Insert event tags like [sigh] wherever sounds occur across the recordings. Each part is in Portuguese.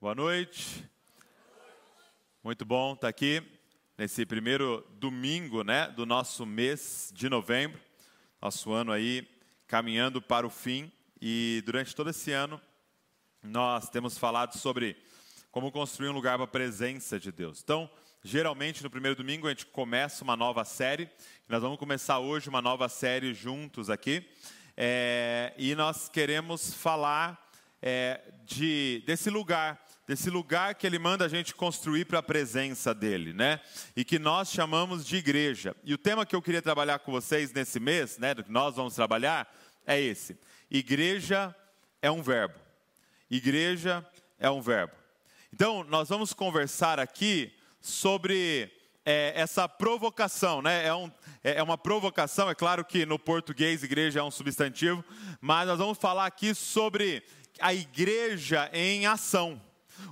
Boa noite. Muito bom estar aqui nesse primeiro domingo, né, do nosso mês de novembro. Nosso ano aí caminhando para o fim e durante todo esse ano nós temos falado sobre como construir um lugar para a presença de Deus. Então, geralmente no primeiro domingo a gente começa uma nova série. Nós vamos começar hoje uma nova série juntos aqui. É, e nós queremos falar é, de, desse lugar desse lugar que ele manda a gente construir para a presença dele, né? E que nós chamamos de igreja. E o tema que eu queria trabalhar com vocês nesse mês, né, do que nós vamos trabalhar, é esse: igreja é um verbo. Igreja é um verbo. Então, nós vamos conversar aqui sobre é, essa provocação, né? É, um, é, é uma provocação, é claro que no português igreja é um substantivo, mas nós vamos falar aqui sobre a igreja em ação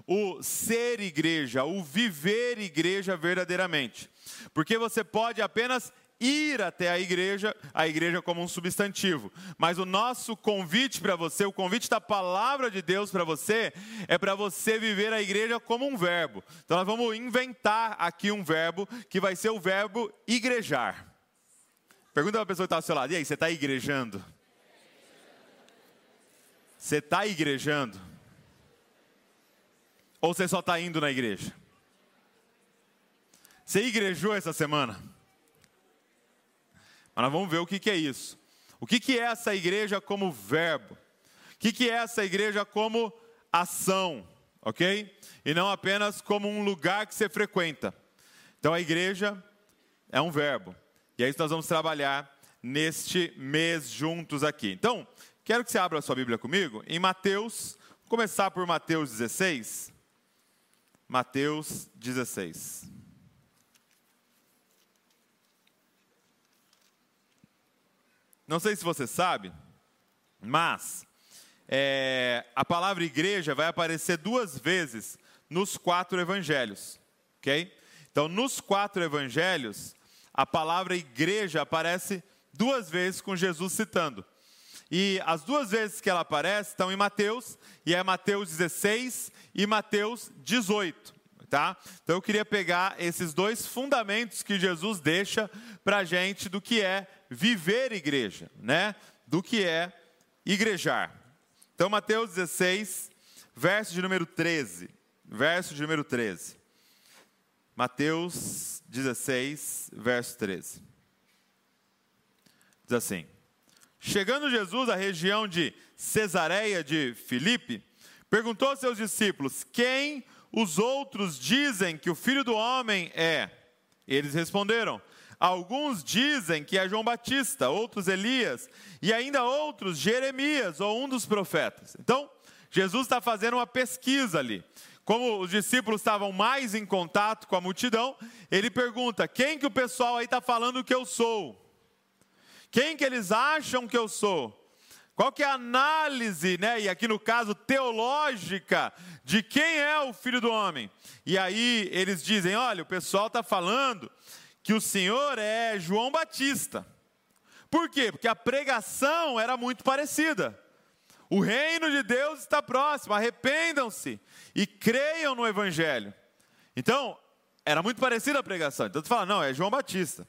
o ser igreja, o viver igreja verdadeiramente. Porque você pode apenas ir até a igreja, a igreja como um substantivo. Mas o nosso convite para você, o convite da palavra de Deus para você, é para você viver a igreja como um verbo. Então nós vamos inventar aqui um verbo que vai ser o verbo igrejar. Pergunta para a pessoa que está ao seu lado: e aí, você está igrejando? Você está igrejando? Ou você só está indo na igreja? Você igrejou essa semana? Mas nós vamos ver o que, que é isso. O que, que é essa igreja como verbo? O que, que é essa igreja como ação? Ok? E não apenas como um lugar que você frequenta. Então a igreja é um verbo. E é isso que nós vamos trabalhar neste mês juntos aqui. Então, quero que você abra a sua Bíblia comigo em Mateus, vou começar por Mateus 16. Mateus 16. Não sei se você sabe, mas é, a palavra igreja vai aparecer duas vezes nos quatro evangelhos, ok? Então, nos quatro evangelhos, a palavra igreja aparece duas vezes com Jesus citando. E as duas vezes que ela aparece estão em Mateus, e é Mateus 16 e Mateus 18. Tá? Então eu queria pegar esses dois fundamentos que Jesus deixa para a gente do que é viver igreja, né? do que é igrejar. Então, Mateus 16, verso de número 13. Verso de número 13. Mateus 16, verso 13. Diz assim: Chegando Jesus à região de Cesareia de Filipe, perguntou aos seus discípulos: Quem os outros dizem que o filho do homem é? Eles responderam: Alguns dizem que é João Batista, outros Elias, e ainda outros Jeremias ou um dos profetas. Então, Jesus está fazendo uma pesquisa ali. Como os discípulos estavam mais em contato com a multidão, ele pergunta: quem que o pessoal aí está falando que eu sou? Quem que eles acham que eu sou? Qual que é a análise, né, e aqui no caso teológica, de quem é o Filho do Homem? E aí eles dizem: olha, o pessoal está falando que o Senhor é João Batista. Por quê? Porque a pregação era muito parecida. O reino de Deus está próximo, arrependam-se e creiam no Evangelho. Então, era muito parecida a pregação. Então, tu fala, não, é João Batista.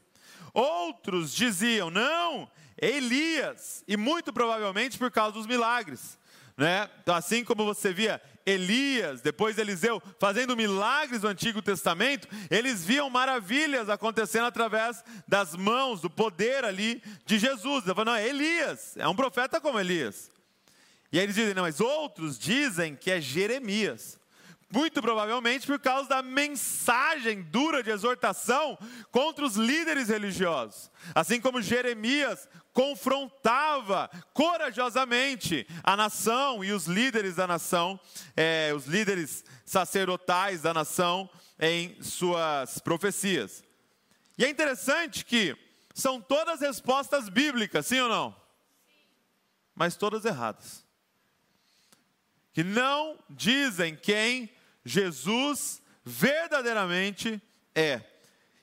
Outros diziam, não, Elias, e muito provavelmente por causa dos milagres. Né? Então, assim como você via Elias, depois Eliseu, fazendo milagres no Antigo Testamento, eles viam maravilhas acontecendo através das mãos, do poder ali de Jesus. Eu falo, não, é Elias, é um profeta como Elias. E aí eles dizem, não, mas outros dizem que é Jeremias. Muito provavelmente por causa da mensagem dura de exortação contra os líderes religiosos. Assim como Jeremias confrontava corajosamente a nação e os líderes da nação, é, os líderes sacerdotais da nação, em suas profecias. E é interessante que são todas respostas bíblicas, sim ou não? Mas todas erradas. Que não dizem quem Jesus verdadeiramente é.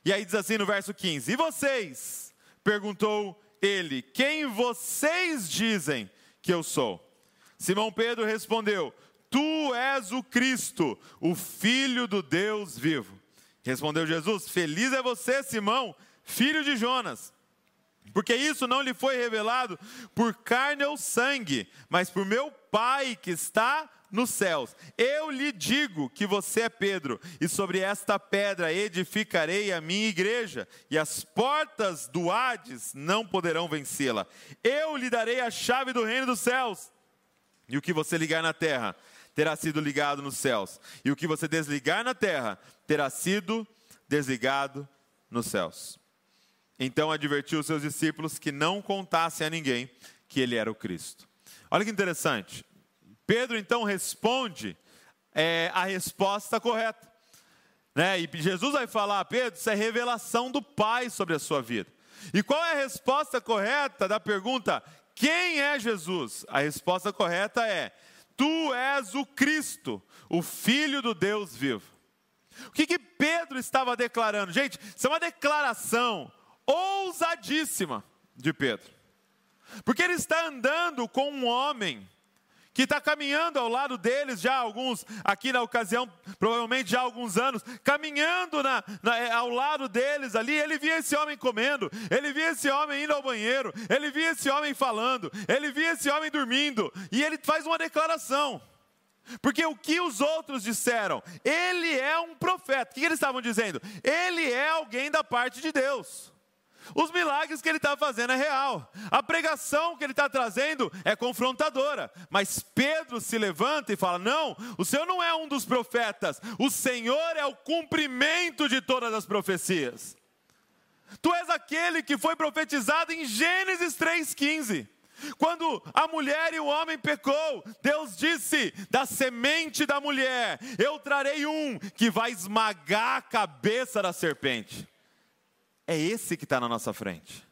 E aí diz assim no verso 15: E vocês? perguntou ele: Quem vocês dizem que eu sou? Simão Pedro respondeu: Tu és o Cristo, o Filho do Deus vivo. Respondeu Jesus: Feliz é você, Simão, filho de Jonas, porque isso não lhe foi revelado por carne ou sangue, mas por meu Pai que está nos céus. Eu lhe digo que você é Pedro, e sobre esta pedra edificarei a minha igreja, e as portas do Hades não poderão vencê-la. Eu lhe darei a chave do reino dos céus, e o que você ligar na terra terá sido ligado nos céus, e o que você desligar na terra terá sido desligado nos céus. Então advertiu os seus discípulos que não contassem a ninguém que ele era o Cristo. Olha que interessante. Pedro então responde é, a resposta correta. Né? E Jesus vai falar, Pedro, isso é revelação do Pai sobre a sua vida. E qual é a resposta correta da pergunta: quem é Jesus? A resposta correta é: Tu és o Cristo, o Filho do Deus vivo. O que, que Pedro estava declarando? Gente, isso é uma declaração ousadíssima de Pedro. Porque ele está andando com um homem que está caminhando ao lado deles já alguns, aqui na ocasião, provavelmente já há alguns anos, caminhando na, na, é, ao lado deles ali, ele via esse homem comendo, ele via esse homem indo ao banheiro, ele via esse homem falando, ele via esse homem dormindo, e ele faz uma declaração. Porque o que os outros disseram? Ele é um profeta. O que eles estavam dizendo? Ele é alguém da parte de Deus. Os milagres que ele está fazendo é real. A pregação que ele está trazendo é confrontadora. Mas Pedro se levanta e fala: Não, o Senhor não é um dos profetas. O Senhor é o cumprimento de todas as profecias. Tu és aquele que foi profetizado em Gênesis 3,15. Quando a mulher e o homem pecou, Deus disse: da semente da mulher, eu trarei um que vai esmagar a cabeça da serpente. É esse que está na nossa frente.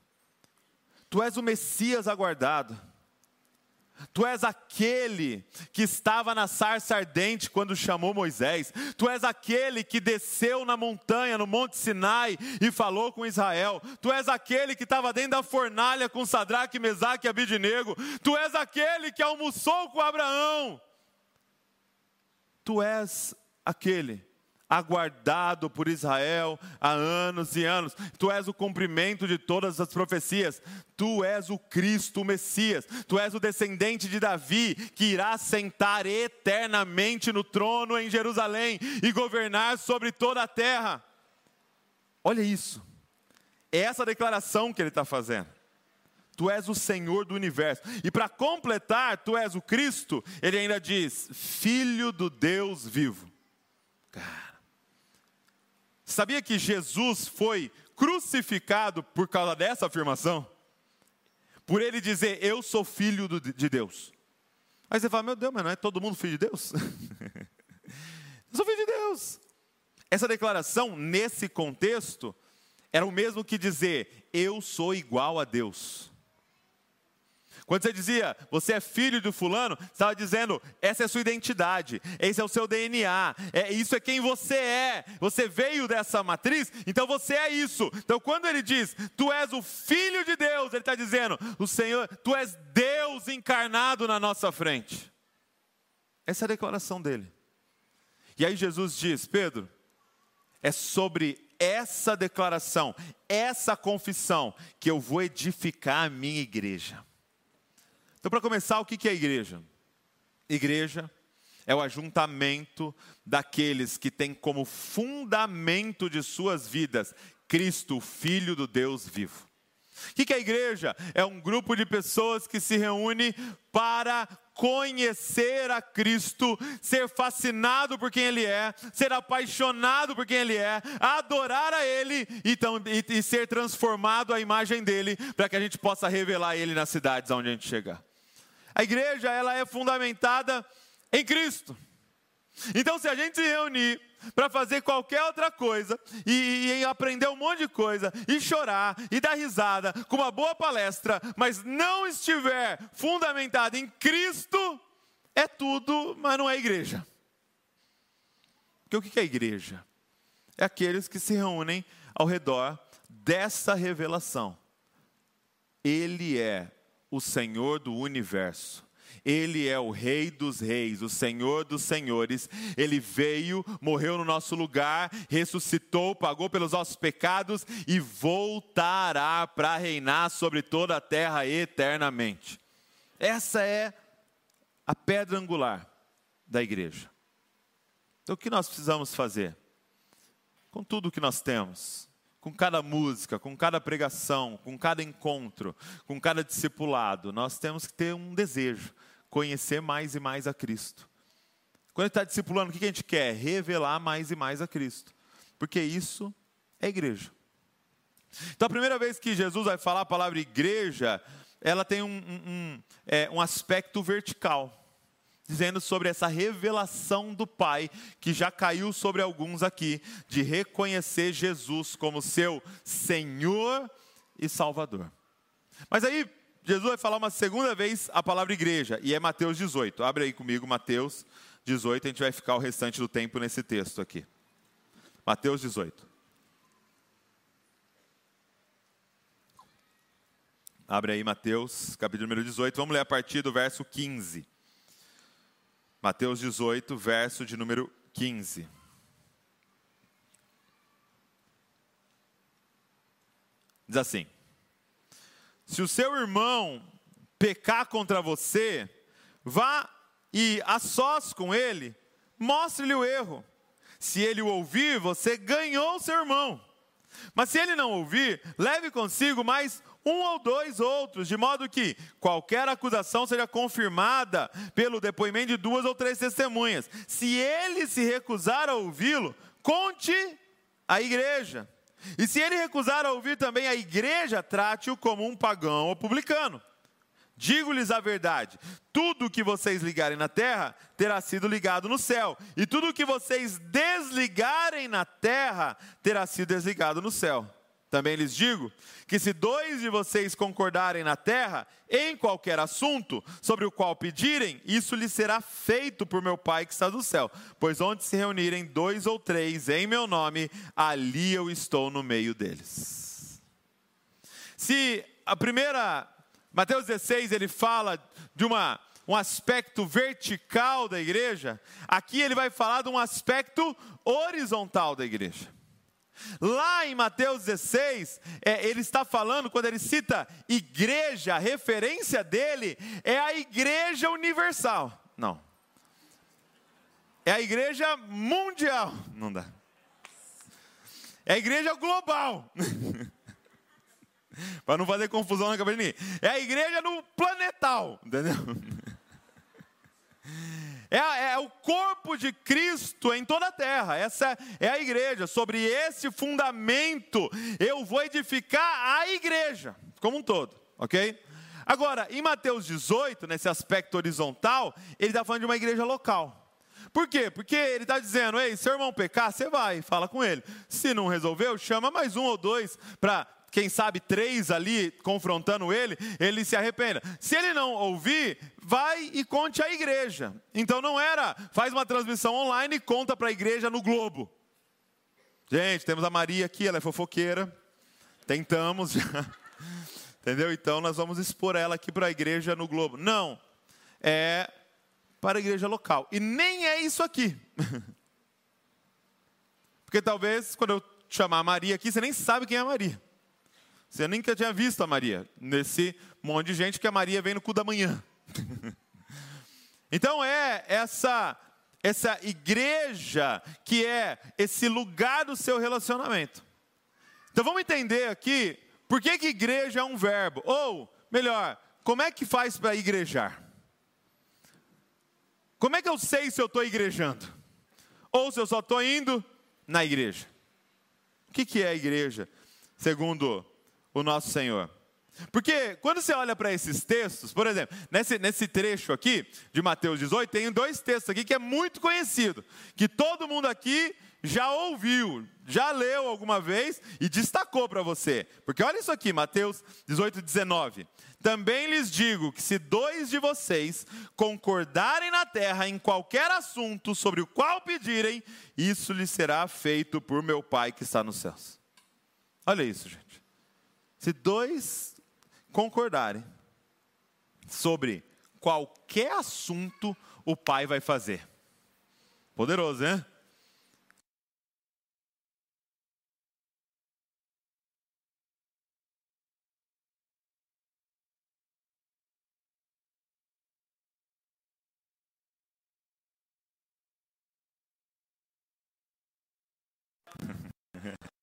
Tu és o Messias aguardado. Tu és aquele que estava na sarça ardente quando chamou Moisés. Tu és aquele que desceu na montanha, no Monte Sinai, e falou com Israel. Tu és aquele que estava dentro da fornalha com Sadraque, Mesaque e Abidinego. Tu és aquele que almoçou com Abraão. Tu és aquele aguardado por Israel há anos e anos. Tu és o cumprimento de todas as profecias. Tu és o Cristo, o Messias. Tu és o descendente de Davi que irá sentar eternamente no trono em Jerusalém e governar sobre toda a terra. Olha isso. É essa declaração que ele está fazendo. Tu és o Senhor do universo. E para completar, tu és o Cristo, ele ainda diz: Filho do Deus vivo. Cara Sabia que Jesus foi crucificado por causa dessa afirmação? Por ele dizer, eu sou filho de Deus. Aí você fala, meu Deus, mas não é todo mundo filho de Deus? [laughs] eu sou filho de Deus. Essa declaração, nesse contexto, era o mesmo que dizer, eu sou igual a Deus. Quando você dizia, você é filho do fulano, você estava dizendo, essa é a sua identidade, esse é o seu DNA, é, isso é quem você é. Você veio dessa matriz, então você é isso. Então quando ele diz, tu és o filho de Deus, ele está dizendo, o Senhor, tu és Deus encarnado na nossa frente. Essa é a declaração dele. E aí Jesus diz, Pedro, é sobre essa declaração, essa confissão, que eu vou edificar a minha igreja. Então, para começar, o que é igreja? Igreja é o ajuntamento daqueles que têm como fundamento de suas vidas Cristo, Filho do Deus vivo. O que é a igreja? É um grupo de pessoas que se reúne para conhecer a Cristo, ser fascinado por quem Ele é, ser apaixonado por quem Ele é, adorar a Ele então, e, e ser transformado à imagem dele, para que a gente possa revelar Ele nas cidades onde a gente chegar. A igreja ela é fundamentada em Cristo. Então, se a gente se reunir para fazer qualquer outra coisa e, e, aprender um monte de coisa e chorar e dar risada com uma boa palestra, mas não estiver fundamentado em Cristo, é tudo, mas não é igreja. Porque o que é igreja? É aqueles que se reúnem ao redor dessa revelação. Ele é o Senhor do universo. Ele é o Rei dos Reis, o Senhor dos Senhores. Ele veio, morreu no nosso lugar, ressuscitou, pagou pelos nossos pecados e voltará para reinar sobre toda a terra eternamente. Essa é a pedra angular da igreja. Então, o que nós precisamos fazer? Com tudo o que nós temos, com cada música, com cada pregação, com cada encontro, com cada discipulado, nós temos que ter um desejo conhecer mais e mais a Cristo. Quando está discipulando, o que a gente quer? Revelar mais e mais a Cristo. Porque isso é igreja. Então, a primeira vez que Jesus vai falar a palavra igreja, ela tem um, um, um, é, um aspecto vertical dizendo sobre essa revelação do Pai que já caiu sobre alguns aqui, de reconhecer Jesus como seu Senhor e Salvador. Mas aí, Jesus vai falar uma segunda vez a palavra igreja, e é Mateus 18. Abre aí comigo Mateus 18, a gente vai ficar o restante do tempo nesse texto aqui. Mateus 18. Abre aí Mateus, capítulo número 18. Vamos ler a partir do verso 15. Mateus 18, verso de número 15. Diz assim: se o seu irmão pecar contra você, vá e a sós com ele, mostre-lhe o erro. Se ele o ouvir, você ganhou o seu irmão. Mas se ele não ouvir, leve consigo mais um ou dois outros, de modo que qualquer acusação seja confirmada pelo depoimento de duas ou três testemunhas. Se ele se recusar a ouvi-lo, conte à igreja. E se ele recusar a ouvir também a igreja, trate-o como um pagão ou publicano. Digo-lhes a verdade: tudo o que vocês ligarem na terra terá sido ligado no céu, e tudo o que vocês desligarem na terra terá sido desligado no céu. Também lhes digo que se dois de vocês concordarem na terra em qualquer assunto sobre o qual pedirem, isso lhes será feito por meu Pai que está do céu. Pois onde se reunirem dois ou três em meu nome, ali eu estou no meio deles. Se a primeira, Mateus 16, ele fala de uma um aspecto vertical da igreja, aqui ele vai falar de um aspecto horizontal da igreja. Lá em Mateus 16, é, ele está falando, quando ele cita igreja, a referência dele é a igreja universal. Não. É a igreja mundial. Não dá. É a igreja global. [laughs] Para não fazer confusão na cabeça de ninguém. É a igreja no planetal. Entendeu? [laughs] É, é, o corpo de Cristo em toda a terra. Essa é a igreja. Sobre esse fundamento eu vou edificar a igreja como um todo, ok? Agora, em Mateus 18, nesse aspecto horizontal, ele está falando de uma igreja local. Por quê? Porque ele está dizendo, ei, seu irmão pecar, você vai, fala com ele. Se não resolveu, chama mais um ou dois para quem sabe três ali confrontando ele, ele se arrependa. Se ele não ouvir, vai e conte à igreja. Então não era, faz uma transmissão online e conta para a igreja no Globo. Gente, temos a Maria aqui, ela é fofoqueira. Tentamos [laughs] já. Entendeu? Então nós vamos expor ela aqui para a igreja no Globo. Não. É para a igreja local. E nem é isso aqui. [laughs] Porque talvez quando eu chamar a Maria aqui, você nem sabe quem é a Maria. Você nunca tinha visto a Maria, nesse monte de gente que a Maria vem no cu da manhã. [laughs] então é essa essa igreja que é esse lugar do seu relacionamento. Então vamos entender aqui por que, que igreja é um verbo, ou melhor, como é que faz para igrejar? Como é que eu sei se eu estou igrejando? Ou se eu só estou indo na igreja? O que, que é a igreja, segundo o nosso Senhor. Porque quando você olha para esses textos, por exemplo, nesse, nesse trecho aqui de Mateus 18, tem dois textos aqui que é muito conhecido, que todo mundo aqui já ouviu, já leu alguma vez e destacou para você. Porque olha isso aqui, Mateus 18, 19. Também lhes digo que se dois de vocês concordarem na terra em qualquer assunto sobre o qual pedirem, isso lhes será feito por meu Pai que está nos céus. Olha isso, gente. Se dois concordarem sobre qualquer assunto, o pai vai fazer. Poderoso, hein?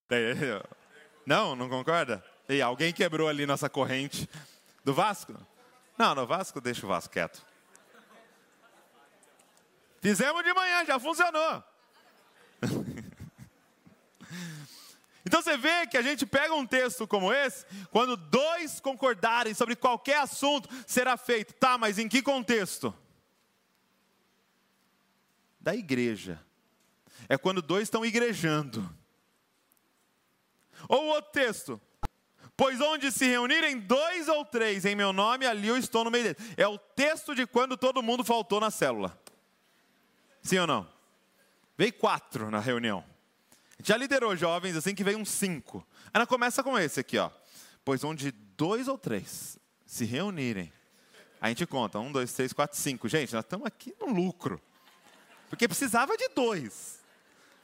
[laughs] Não, não concorda? E alguém quebrou ali nossa corrente do Vasco? Não, no Vasco deixa o Vasco quieto. Fizemos de manhã, já funcionou. [laughs] Então você vê que a gente pega um texto como esse, quando dois concordarem sobre qualquer assunto, será feito. Tá, mas em que contexto? Da igreja. É quando dois estão igrejando. Ou o outro texto. Pois onde se reunirem dois ou três em meu nome, ali eu estou no meio deles. É o texto de quando todo mundo faltou na célula. Sim ou não? Veio quatro na reunião. Já liderou jovens assim que veio uns cinco. Ela começa com esse aqui, ó. Pois onde dois ou três se reunirem, a gente conta um, dois, três, quatro, cinco. Gente, nós estamos aqui no lucro. Porque precisava de dois.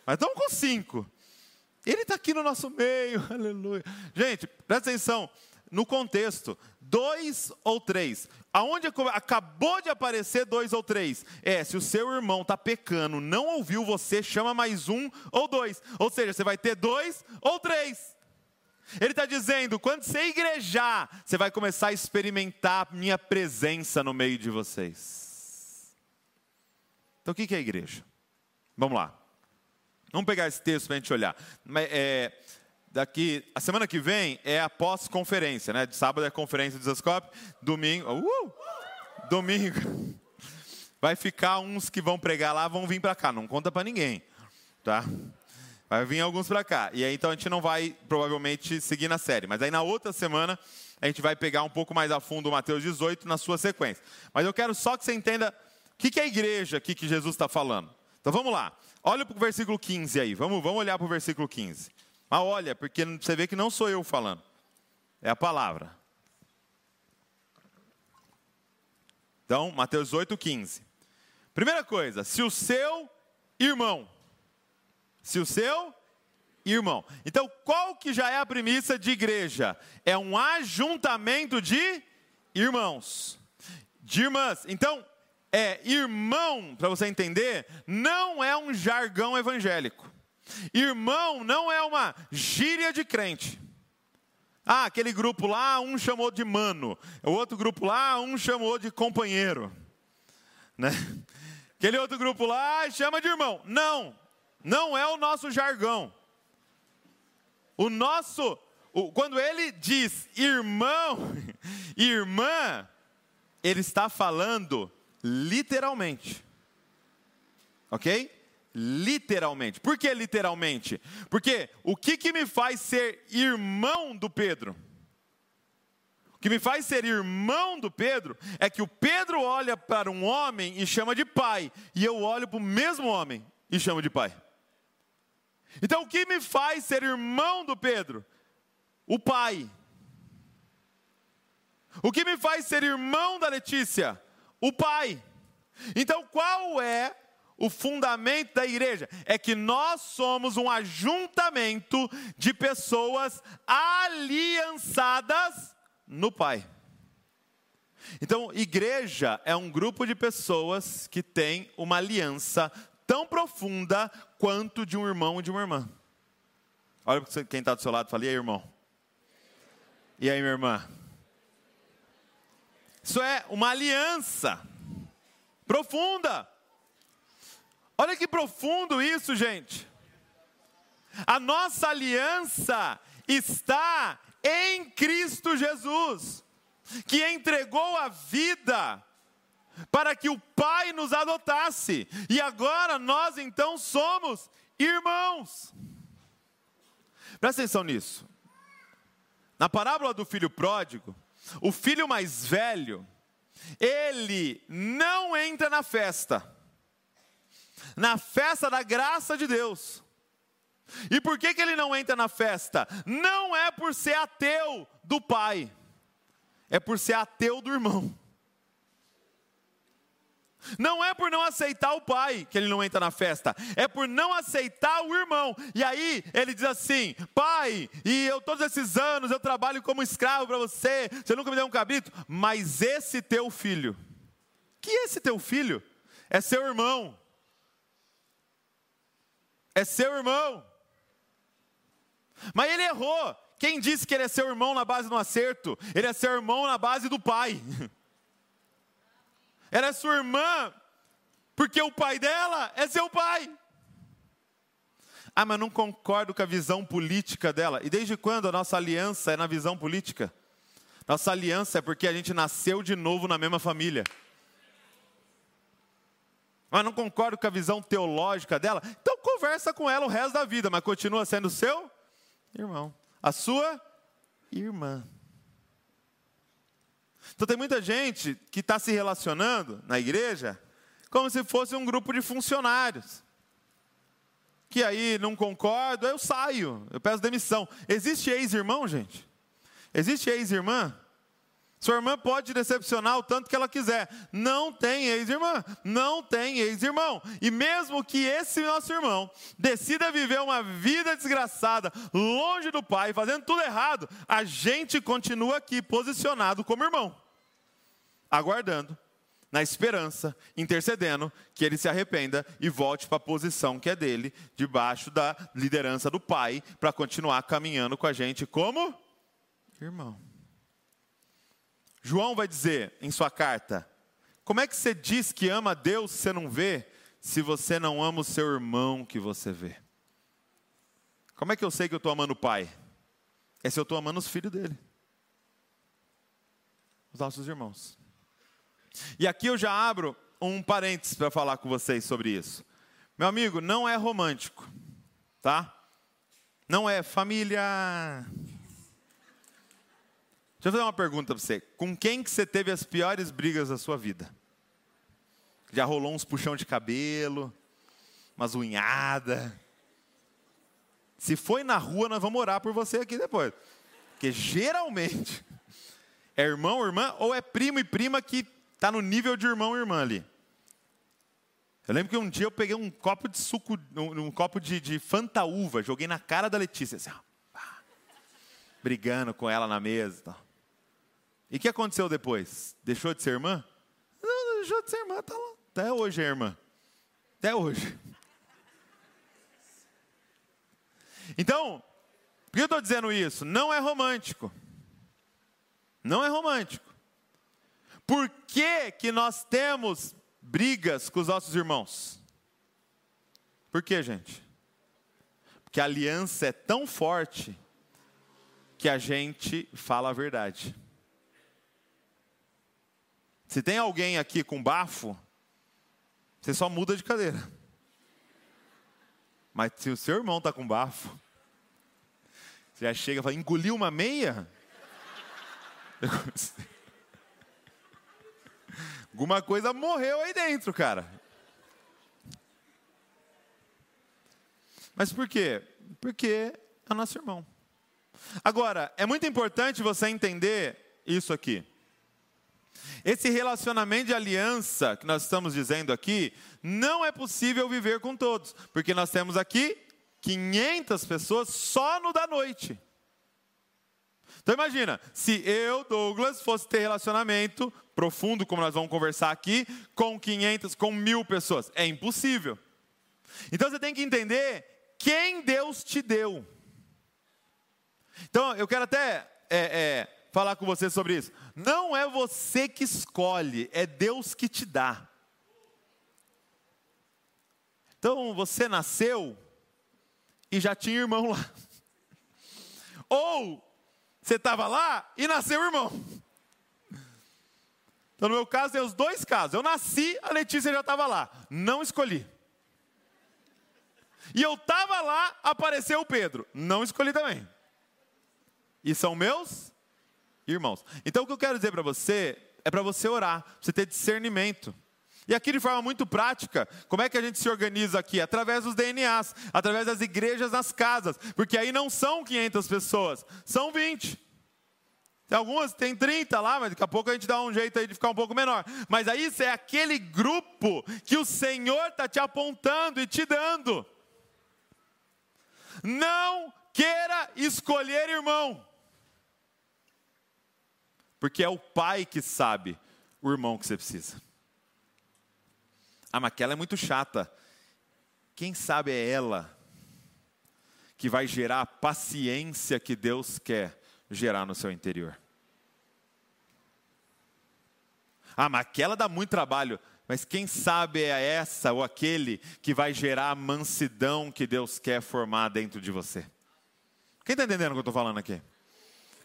Mas estamos com cinco. Ele está aqui no nosso meio, [laughs] aleluia. Gente, presta atenção, no contexto, dois ou três. Aonde acabou de aparecer dois ou três? É, se o seu irmão está pecando, não ouviu você, chama mais um ou dois. Ou seja, você vai ter dois ou três. Ele está dizendo: quando você igrejar, você vai começar a experimentar minha presença no meio de vocês. Então, o que é igreja? Vamos lá. Vamos pegar esse texto para a gente olhar. É, daqui, a semana que vem é a pós-conferência, né? De sábado é a conferência do Zascope, domingo, uh, domingo [laughs] vai ficar uns que vão pregar lá, vão vir para cá, não conta para ninguém, tá? Vai vir alguns para cá. E aí então a gente não vai provavelmente seguir na série, mas aí na outra semana a gente vai pegar um pouco mais a fundo o Mateus 18 na sua sequência. Mas eu quero só que você entenda o que é a igreja aqui que Jesus está falando. Então vamos lá. Olha para o versículo 15 aí. Vamos, vamos olhar para o versículo 15. Mas olha, porque você vê que não sou eu falando. É a palavra. Então, Mateus 8, 15. Primeira coisa, se o seu irmão, se o seu irmão. Então, qual que já é a premissa de igreja? É um ajuntamento de irmãos, de irmãs. Então, é irmão, para você entender, não é um jargão evangélico. Irmão não é uma gíria de crente. Ah, aquele grupo lá, um chamou de mano. O outro grupo lá, um chamou de companheiro. Né? Aquele outro grupo lá chama de irmão. Não, não é o nosso jargão. O nosso, o, quando ele diz irmão, [laughs] irmã, ele está falando literalmente. Ok? Literalmente. Por que literalmente? Porque o que, que me faz ser irmão do Pedro? O que me faz ser irmão do Pedro é que o Pedro olha para um homem e chama de pai, e eu olho para o mesmo homem e chamo de pai. Então, o que me faz ser irmão do Pedro? O pai. O que me faz ser irmão da Letícia? O Pai. Então, qual é o fundamento da igreja? É que nós somos um ajuntamento de pessoas aliançadas no Pai. Então, igreja é um grupo de pessoas que tem uma aliança tão profunda quanto de um irmão e de uma irmã. Olha quem está do seu lado e fala: e aí, irmão? E aí, minha irmã? Isso é uma aliança profunda. Olha que profundo isso, gente. A nossa aliança está em Cristo Jesus, que entregou a vida para que o Pai nos adotasse, e agora nós então somos irmãos. Presta atenção nisso. Na parábola do filho pródigo, o filho mais velho, ele não entra na festa, na festa da graça de Deus. E por que, que ele não entra na festa? Não é por ser ateu do pai, é por ser ateu do irmão. Não é por não aceitar o pai que ele não entra na festa, é por não aceitar o irmão. E aí ele diz assim: Pai, e eu todos esses anos eu trabalho como escravo para você, você nunca me deu um cabrito, mas esse teu filho, que esse teu filho é seu irmão, é seu irmão. Mas ele errou. Quem disse que ele é seu irmão na base do acerto? Ele é seu irmão na base do pai. [laughs] Ela é sua irmã, porque o pai dela é seu pai. Ah, mas não concordo com a visão política dela. E desde quando a nossa aliança é na visão política? Nossa aliança é porque a gente nasceu de novo na mesma família. Mas não concordo com a visão teológica dela. Então conversa com ela o resto da vida, mas continua sendo seu irmão. A sua irmã. Então tem muita gente que está se relacionando na igreja como se fosse um grupo de funcionários. Que aí não concordo, eu saio, eu peço demissão. Existe ex-irmão, gente? Existe ex-irmã? Sua irmã pode decepcionar o tanto que ela quiser. Não tem ex-irmã, não tem ex-irmão. E mesmo que esse nosso irmão decida viver uma vida desgraçada, longe do pai, fazendo tudo errado, a gente continua aqui posicionado como irmão aguardando, na esperança, intercedendo que ele se arrependa e volte para a posição que é dele, debaixo da liderança do Pai, para continuar caminhando com a gente como irmão. João vai dizer em sua carta: Como é que você diz que ama a Deus se você não vê, se você não ama o seu irmão que você vê? Como é que eu sei que eu estou amando o Pai? É se eu estou amando os filhos dele, os nossos irmãos. E aqui eu já abro um parênteses para falar com vocês sobre isso. Meu amigo, não é romântico, tá? Não é família. Deixa eu fazer uma pergunta para você. Com quem que você teve as piores brigas da sua vida? Já rolou uns puxão de cabelo, umas unhadas. Se foi na rua, nós vamos orar por você aqui depois. Porque geralmente é irmão, irmã, ou é primo e prima que Está no nível de irmão e irmã ali. Eu lembro que um dia eu peguei um copo de suco, um, um copo de, de fantaúva, joguei na cara da Letícia, assim, ó, brigando com ela na mesa. Tal. E o que aconteceu depois? Deixou de ser irmã? Não, não deixou de ser irmã, tá lá. Até hoje é irmã. Até hoje. Então, por que eu estou dizendo isso? Não é romântico. Não é romântico. Por que, que nós temos brigas com os nossos irmãos? Por que, gente? Porque a aliança é tão forte que a gente fala a verdade. Se tem alguém aqui com bafo, você só muda de cadeira. Mas se o seu irmão está com bafo, você já chega e fala, engoliu uma meia? [laughs] Alguma coisa morreu aí dentro, cara. Mas por quê? Porque é nosso irmão. Agora, é muito importante você entender isso aqui. Esse relacionamento de aliança que nós estamos dizendo aqui, não é possível viver com todos, porque nós temos aqui 500 pessoas só no da noite. Então imagina, se eu, Douglas, fosse ter relacionamento profundo, como nós vamos conversar aqui, com 500, com mil pessoas. É impossível. Então você tem que entender quem Deus te deu. Então eu quero até é, é, falar com você sobre isso. Não é você que escolhe, é Deus que te dá. Então você nasceu e já tinha irmão lá. [laughs] Ou você estava lá e nasceu irmão. Então, no meu caso, tem os dois casos. Eu nasci, a Letícia já estava lá. Não escolhi. E eu estava lá, apareceu o Pedro. Não escolhi também. E são meus irmãos. Então, o que eu quero dizer para você é para você orar, você ter discernimento. E aqui de forma muito prática, como é que a gente se organiza aqui? Através dos DNAs, através das igrejas nas casas, porque aí não são 500 pessoas, são 20. Tem algumas tem 30 lá, mas daqui a pouco a gente dá um jeito aí de ficar um pouco menor. Mas aí isso é aquele grupo que o Senhor está te apontando e te dando. Não queira escolher irmão, porque é o pai que sabe o irmão que você precisa. Ah, mas aquela é muito chata. Quem sabe é ela que vai gerar a paciência que Deus quer gerar no seu interior. Ah, mas aquela dá muito trabalho. Mas quem sabe é essa ou aquele que vai gerar a mansidão que Deus quer formar dentro de você. Quem está entendendo o que eu estou falando aqui?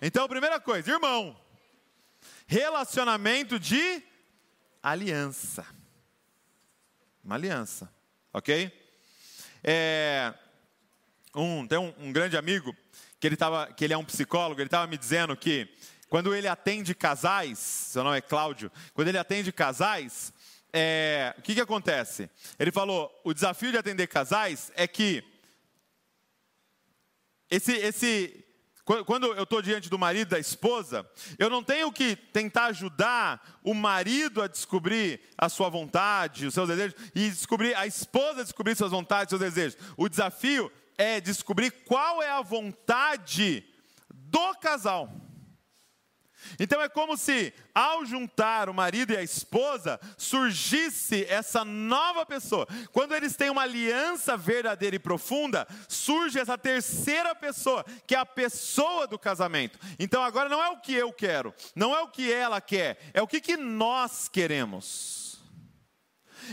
Então, primeira coisa, irmão, relacionamento de aliança. Uma aliança, ok? É, um, tem um, um grande amigo que ele, tava, que ele é um psicólogo, ele estava me dizendo que quando ele atende casais, seu nome é Cláudio, quando ele atende casais, é, o que, que acontece? Ele falou: o desafio de atender casais é que esse, esse, quando eu estou diante do marido da esposa, eu não tenho que tentar ajudar o marido a descobrir a sua vontade, os seus desejos, e descobrir a esposa a descobrir suas vontades, seus desejos. O desafio é descobrir qual é a vontade do casal. Então é como se, ao juntar o marido e a esposa, surgisse essa nova pessoa. Quando eles têm uma aliança verdadeira e profunda, surge essa terceira pessoa, que é a pessoa do casamento. Então agora não é o que eu quero, não é o que ela quer, é o que, que nós queremos.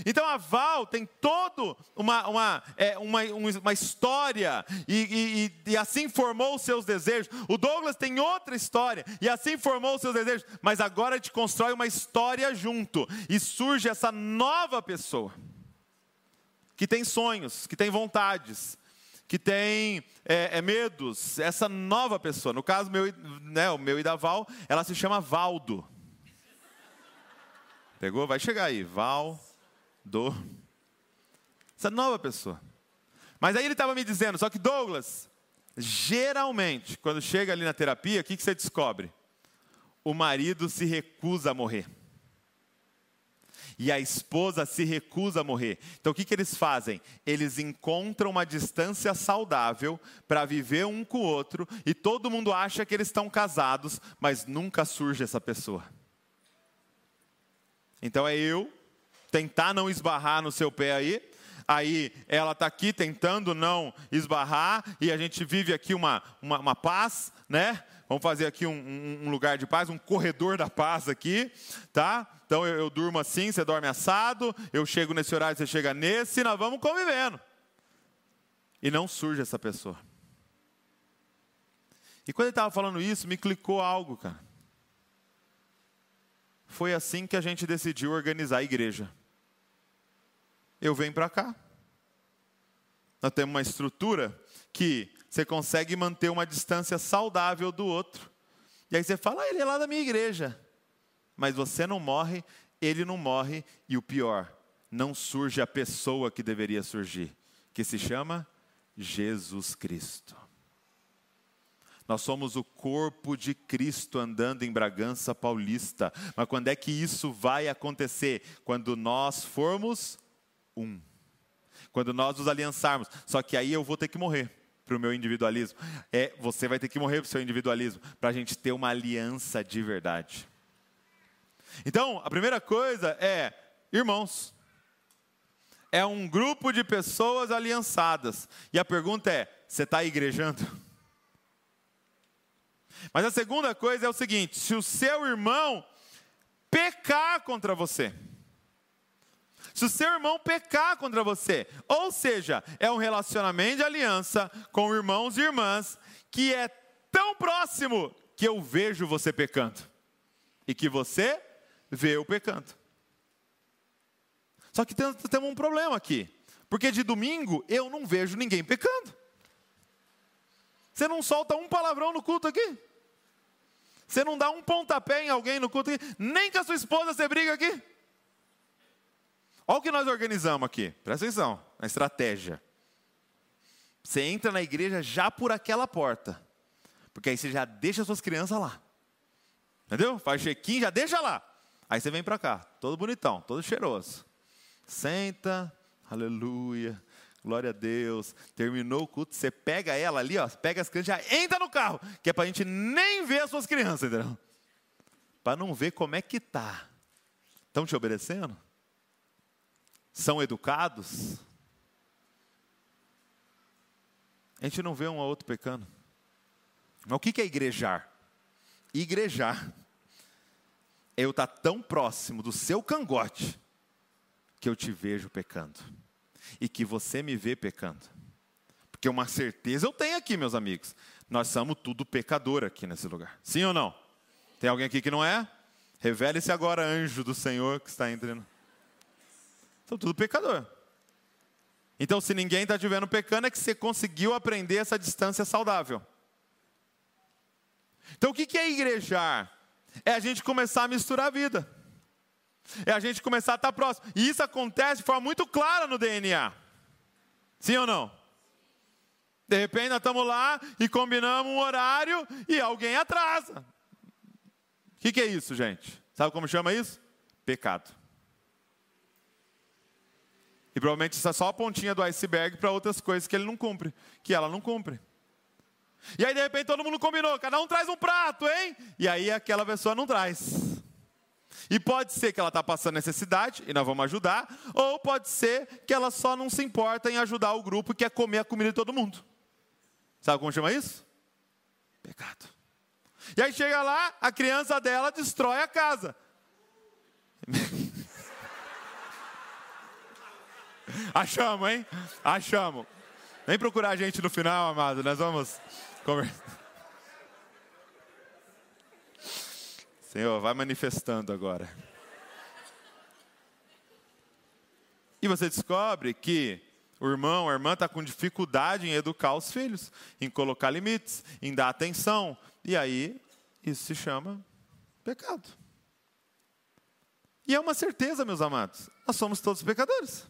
Então a Val tem toda uma, uma, é, uma, uma história e, e, e, assim formou os seus desejos. O Douglas tem outra história e assim formou os seus desejos. Mas agora gente constrói uma história junto e surge essa nova pessoa que tem sonhos, que tem vontades, que tem é, é, medos. Essa nova pessoa, no caso meu, né, o meu e da Val, ela se chama Valdo. Pegou? Vai chegar aí, Val do. Essa nova pessoa. Mas aí ele estava me dizendo, só que Douglas, geralmente, quando chega ali na terapia, o que, que você descobre? O marido se recusa a morrer. E a esposa se recusa a morrer. Então o que, que eles fazem? Eles encontram uma distância saudável para viver um com o outro, e todo mundo acha que eles estão casados, mas nunca surge essa pessoa. Então é eu tentar não esbarrar no seu pé aí. Aí ela está aqui tentando não esbarrar e a gente vive aqui uma, uma, uma paz, né? Vamos fazer aqui um, um, lugar de paz, um corredor da paz aqui, tá? Então eu, eu, durmo assim, você dorme assado, eu chego nesse horário, você chega nesse, nós vamos convivendo. E não surge essa pessoa. E quando ele estava falando isso, me clicou algo, cara. Foi assim que a gente decidiu organizar a igreja eu venho para cá. Nós temos uma estrutura que você consegue manter uma distância saudável do outro. E aí você fala, ah, ele é lá da minha igreja. Mas você não morre, ele não morre, e o pior, não surge a pessoa que deveria surgir, que se chama Jesus Cristo. Nós somos o corpo de Cristo andando em Bragança Paulista. Mas quando é que isso vai acontecer? Quando nós formos um. Quando nós nos aliançarmos, só que aí eu vou ter que morrer para o meu individualismo. É, você vai ter que morrer para o seu individualismo, para a gente ter uma aliança de verdade. Então, a primeira coisa é, irmãos, é um grupo de pessoas aliançadas. E a pergunta é: você está igrejando? Mas a segunda coisa é o seguinte: se o seu irmão pecar contra você, se o seu irmão pecar contra você. Ou seja, é um relacionamento de aliança com irmãos e irmãs que é tão próximo que eu vejo você pecando e que você vê eu pecando. Só que temos, temos um problema aqui, porque de domingo eu não vejo ninguém pecando. Você não solta um palavrão no culto aqui? Você não dá um pontapé em alguém no culto aqui? Nem com a sua esposa você briga aqui? Olha o que nós organizamos aqui, presta atenção, a estratégia. Você entra na igreja já por aquela porta, porque aí você já deixa suas crianças lá. Entendeu? Faz check-in, já deixa lá. Aí você vem para cá, todo bonitão, todo cheiroso. Senta, aleluia, glória a Deus. Terminou o culto, você pega ela ali, ó, pega as crianças, já entra no carro, que é para a gente nem ver as suas crianças, entendeu? Para não ver como é que tá. Estão te obedecendo? São educados? A gente não vê um ou outro pecando. Mas o que é igrejar? Igrejar é eu estar tão próximo do seu cangote que eu te vejo pecando e que você me vê pecando. Porque uma certeza eu tenho aqui, meus amigos. Nós somos tudo pecador aqui nesse lugar. Sim ou não? Tem alguém aqui que não é? Revele-se agora, anjo do Senhor que está entrando. São tudo pecador. Então, se ninguém está te vendo pecando, é que você conseguiu aprender essa distância saudável. Então, o que é igrejar? É a gente começar a misturar a vida. É a gente começar a estar próximo. E isso acontece de forma muito clara no DNA. Sim ou não? De repente nós estamos lá e combinamos um horário e alguém atrasa. O que é isso, gente? Sabe como chama isso? Pecado. E provavelmente isso é só a pontinha do iceberg para outras coisas que ele não cumpre, que ela não cumpre. E aí, de repente, todo mundo combinou, cada um traz um prato, hein? E aí aquela pessoa não traz. E pode ser que ela está passando necessidade, e nós vamos ajudar, ou pode ser que ela só não se importa em ajudar o grupo que quer comer a comida de todo mundo. Sabe como chama isso? Pecado. E aí chega lá, a criança dela destrói a casa. [laughs] Achamos, hein? Achamos. Vem procurar a gente no final, amado. Nós vamos conversar. Senhor, vai manifestando agora. E você descobre que o irmão, a irmã está com dificuldade em educar os filhos, em colocar limites, em dar atenção. E aí, isso se chama pecado. E é uma certeza, meus amados, nós somos todos pecadores.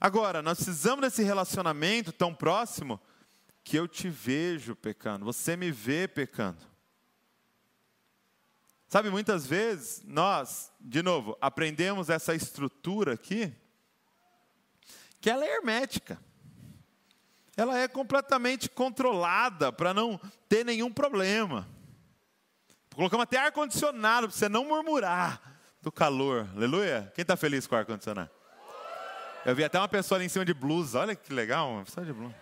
Agora, nós precisamos desse relacionamento tão próximo que eu te vejo pecando, você me vê pecando. Sabe, muitas vezes nós, de novo, aprendemos essa estrutura aqui, que ela é hermética. Ela é completamente controlada para não ter nenhum problema. Colocamos até ar-condicionado para você não murmurar do calor. Aleluia? Quem está feliz com o ar-condicionado? Eu vi até uma pessoa ali em cima de blusa. Olha que legal, uma pessoa de blusa.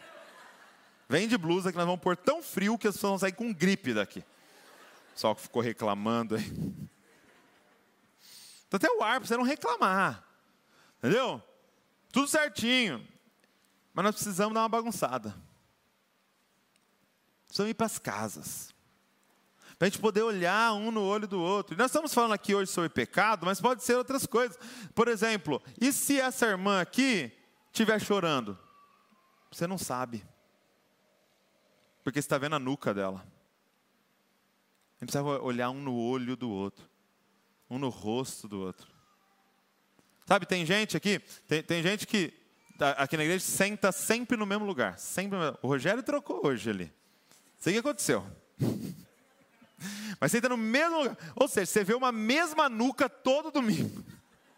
Vem de blusa que nós vamos pôr tão frio que as pessoas vão sair com gripe daqui. O pessoal ficou reclamando aí. Então até o ar para você não reclamar. Entendeu? Tudo certinho. Mas nós precisamos dar uma bagunçada. Precisamos ir para as casas para a gente poder olhar um no olho do outro. E nós estamos falando aqui hoje sobre pecado, mas pode ser outras coisas. Por exemplo, e se essa irmã aqui estiver chorando? Você não sabe, porque está vendo a nuca dela. A gente precisa olhar um no olho do outro, um no rosto do outro. Sabe, tem gente aqui, tem, tem gente que tá aqui na igreja senta sempre no mesmo lugar. Sempre, o Rogério trocou hoje ali. Sei o que aconteceu. [laughs] [laughs] Mas entra no mesmo lugar. Ou seja, você vê uma mesma nuca todo domingo.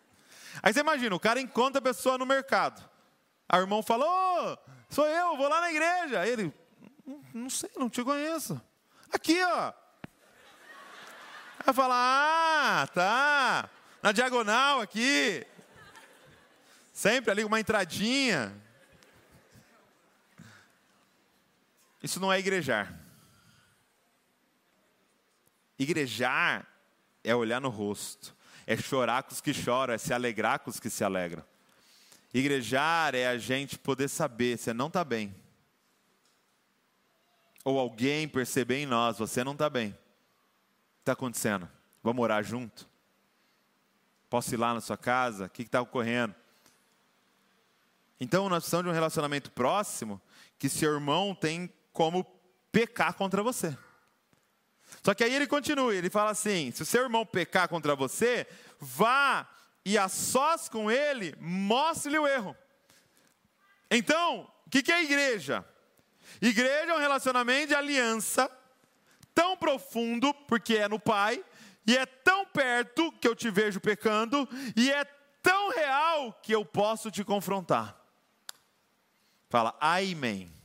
[laughs] Aí você imagina, o cara encontra a pessoa no mercado. Aí o irmão fala, oh, sou eu, vou lá na igreja. Aí ele, não, não sei, não te conheço. Aqui, ó. Aí fala, ah, tá. Na diagonal aqui. Sempre ali uma entradinha. Isso não é igrejar. Igrejar é olhar no rosto, é chorar com os que choram, é se alegrar com os que se alegram. Igrejar é a gente poder saber, você não está bem. Ou alguém perceber em nós, você não está bem. O que está acontecendo? Vamos orar junto? Posso ir lá na sua casa? O que está ocorrendo? Então, nós precisamos de um relacionamento próximo que seu irmão tem como pecar contra você. Só que aí ele continua, ele fala assim: se o seu irmão pecar contra você, vá e a sós com ele, mostre-lhe o erro. Então, o que, que é igreja? Igreja é um relacionamento de aliança tão profundo, porque é no Pai, e é tão perto que eu te vejo pecando, e é tão real que eu posso te confrontar. Fala, amém.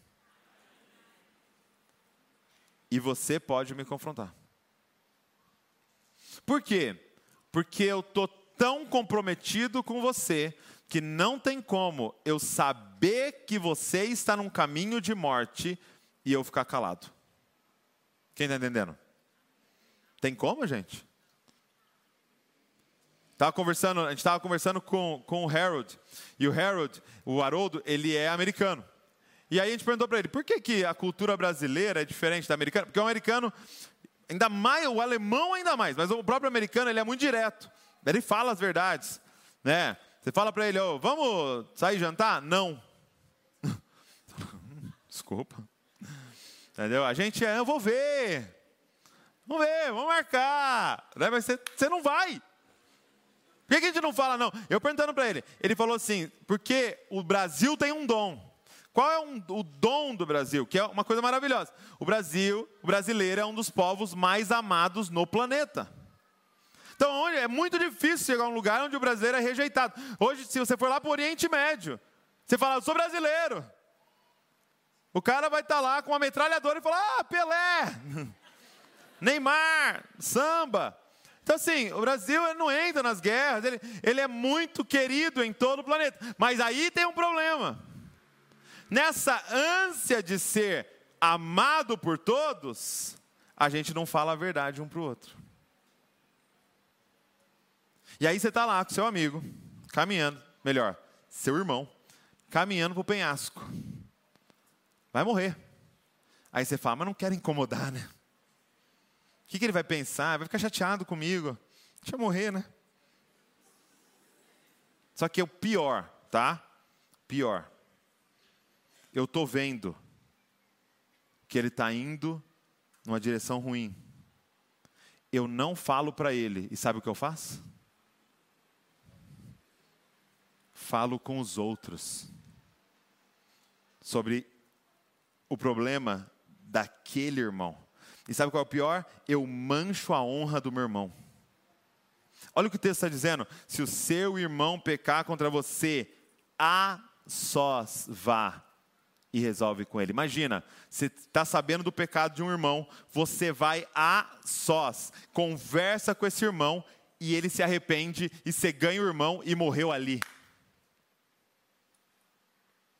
E você pode me confrontar. Por quê? Porque eu estou tão comprometido com você que não tem como eu saber que você está num caminho de morte e eu ficar calado. Quem está entendendo? Tem como, gente? Tava conversando, a gente estava conversando com, com o Harold, e o Harold, o Haroldo, ele é americano. E aí a gente perguntou para ele, por que, que a cultura brasileira é diferente da americana? Porque o americano, ainda mais, o alemão ainda mais, mas o próprio americano, ele é muito direto. Ele fala as verdades, né? Você fala para ele, oh, vamos sair jantar? Não. [laughs] Desculpa. Entendeu? A gente é, eu vou ver. Vamos ver, vamos marcar. Né? Mas você, você não vai. Por que a gente não fala não? Eu perguntando para ele, ele falou assim, porque o Brasil tem um dom. Qual é um, o dom do Brasil? Que é uma coisa maravilhosa. O Brasil, o brasileiro é um dos povos mais amados no planeta. Então, é muito difícil chegar a um lugar onde o brasileiro é rejeitado. Hoje, se você for lá para o Oriente Médio, você fala, eu sou brasileiro. O cara vai estar tá lá com uma metralhadora e falar, ah, Pelé, [laughs] Neymar, samba. Então, assim, o Brasil não entra nas guerras, ele, ele é muito querido em todo o planeta. Mas aí tem um problema. Nessa ânsia de ser amado por todos, a gente não fala a verdade um para o outro. E aí você está lá com seu amigo, caminhando, melhor, seu irmão, caminhando para o penhasco. Vai morrer. Aí você fala, mas não quero incomodar, né? O que, que ele vai pensar? Vai ficar chateado comigo. Deixa eu morrer, né? Só que é o pior, tá? Pior. Eu estou vendo que ele está indo numa direção ruim. Eu não falo para ele. E sabe o que eu faço? falo com os outros sobre o problema daquele irmão. E sabe qual é o pior? Eu mancho a honra do meu irmão. Olha o que o texto está dizendo. Se o seu irmão pecar contra você, a sós vá e resolve com ele. Imagina, você está sabendo do pecado de um irmão, você vai a sós, conversa com esse irmão e ele se arrepende e você ganha o irmão e morreu ali.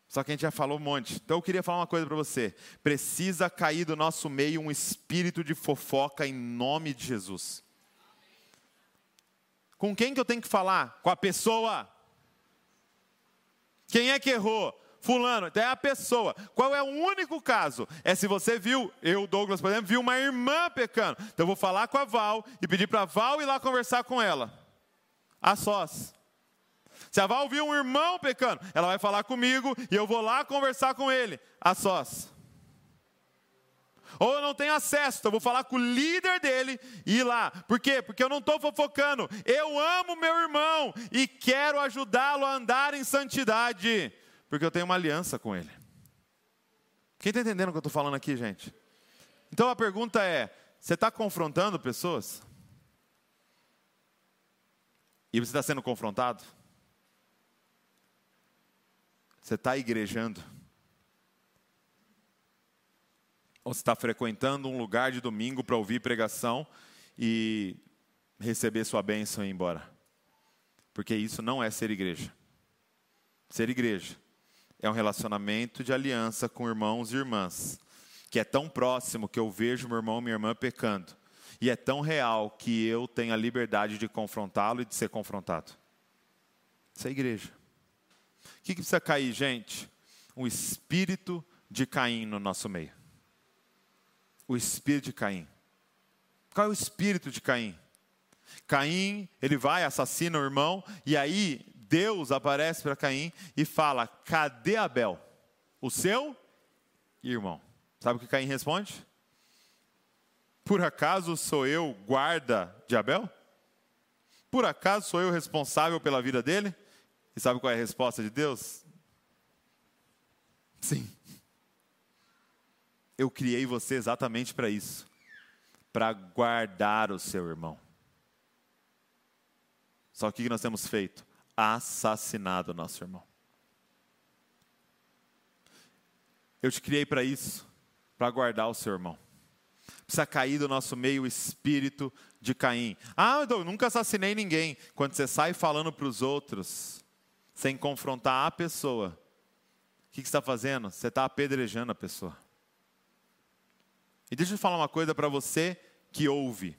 Só que a gente já falou um monte. Então eu queria falar uma coisa para você. Precisa cair do nosso meio um espírito de fofoca em nome de Jesus. Com quem que eu tenho que falar? Com a pessoa. Quem é que errou? Fulano, então é a pessoa. Qual é o único caso? É se você viu, eu, Douglas, por exemplo, viu uma irmã pecando. Então eu vou falar com a Val e pedir para a Val ir lá conversar com ela. A sós. Se a Val viu um irmão pecando, ela vai falar comigo e eu vou lá conversar com ele, a sós. Ou eu não tenho acesso, então eu vou falar com o líder dele e ir lá. Por quê? Porque eu não estou fofocando. Eu amo meu irmão e quero ajudá-lo a andar em santidade. Porque eu tenho uma aliança com ele. Quem está entendendo o que eu estou falando aqui, gente? Então a pergunta é: você está confrontando pessoas? E você está sendo confrontado? Você está igrejando? Ou você está frequentando um lugar de domingo para ouvir pregação e receber sua bênção e ir embora? Porque isso não é ser igreja. Ser igreja é um relacionamento de aliança com irmãos e irmãs, que é tão próximo que eu vejo meu irmão e minha irmã pecando, e é tão real que eu tenho a liberdade de confrontá-lo e de ser confrontado. Isso é igreja. O que, que precisa cair, gente? Um espírito de Caim no nosso meio. O espírito de Caim. Qual é o espírito de Caim? Caim, ele vai, assassina o irmão, e aí Deus aparece para Caim e fala: Cadê Abel? O seu irmão. Sabe o que Caim responde? Por acaso sou eu guarda de Abel? Por acaso sou eu responsável pela vida dele? E sabe qual é a resposta de Deus? Sim. Eu criei você exatamente para isso. para guardar o seu irmão. Só que o que nós temos feito? Assassinado nosso irmão. Eu te criei para isso, para guardar o seu irmão. Precisa cair do nosso meio o espírito de Caim. Ah, eu nunca assassinei ninguém. Quando você sai falando para os outros, sem confrontar a pessoa, o que, que você está fazendo? Você está apedrejando a pessoa. E deixa eu falar uma coisa para você que ouve.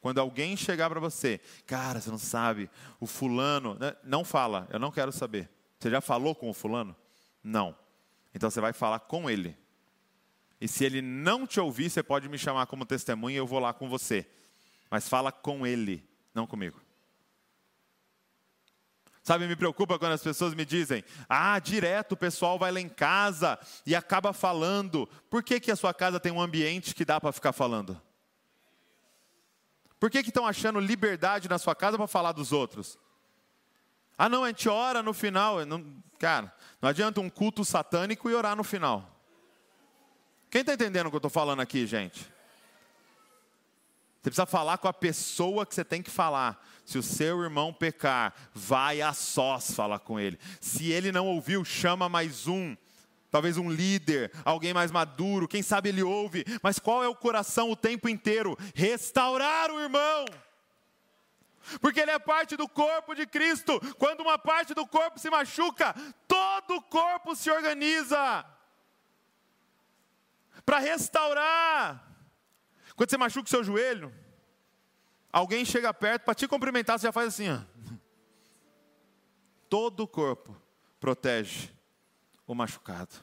Quando alguém chegar para você, cara, você não sabe, o fulano, né, não fala, eu não quero saber. Você já falou com o fulano? Não. Então você vai falar com ele. E se ele não te ouvir, você pode me chamar como testemunha e eu vou lá com você. Mas fala com ele, não comigo. Sabe, me preocupa quando as pessoas me dizem: ah, direto o pessoal vai lá em casa e acaba falando. Por que, que a sua casa tem um ambiente que dá para ficar falando? Por que estão achando liberdade na sua casa para falar dos outros? Ah, não, a gente ora no final. Não, cara, não adianta um culto satânico e orar no final. Quem está entendendo o que eu estou falando aqui, gente? Você precisa falar com a pessoa que você tem que falar. Se o seu irmão pecar, vai a sós falar com ele. Se ele não ouviu, chama mais um. Talvez um líder, alguém mais maduro, quem sabe ele ouve. Mas qual é o coração o tempo inteiro? Restaurar o irmão. Porque ele é parte do corpo de Cristo. Quando uma parte do corpo se machuca, todo o corpo se organiza para restaurar. Quando você machuca o seu joelho, alguém chega perto para te cumprimentar, você já faz assim, ó. Todo o corpo protege o machucado.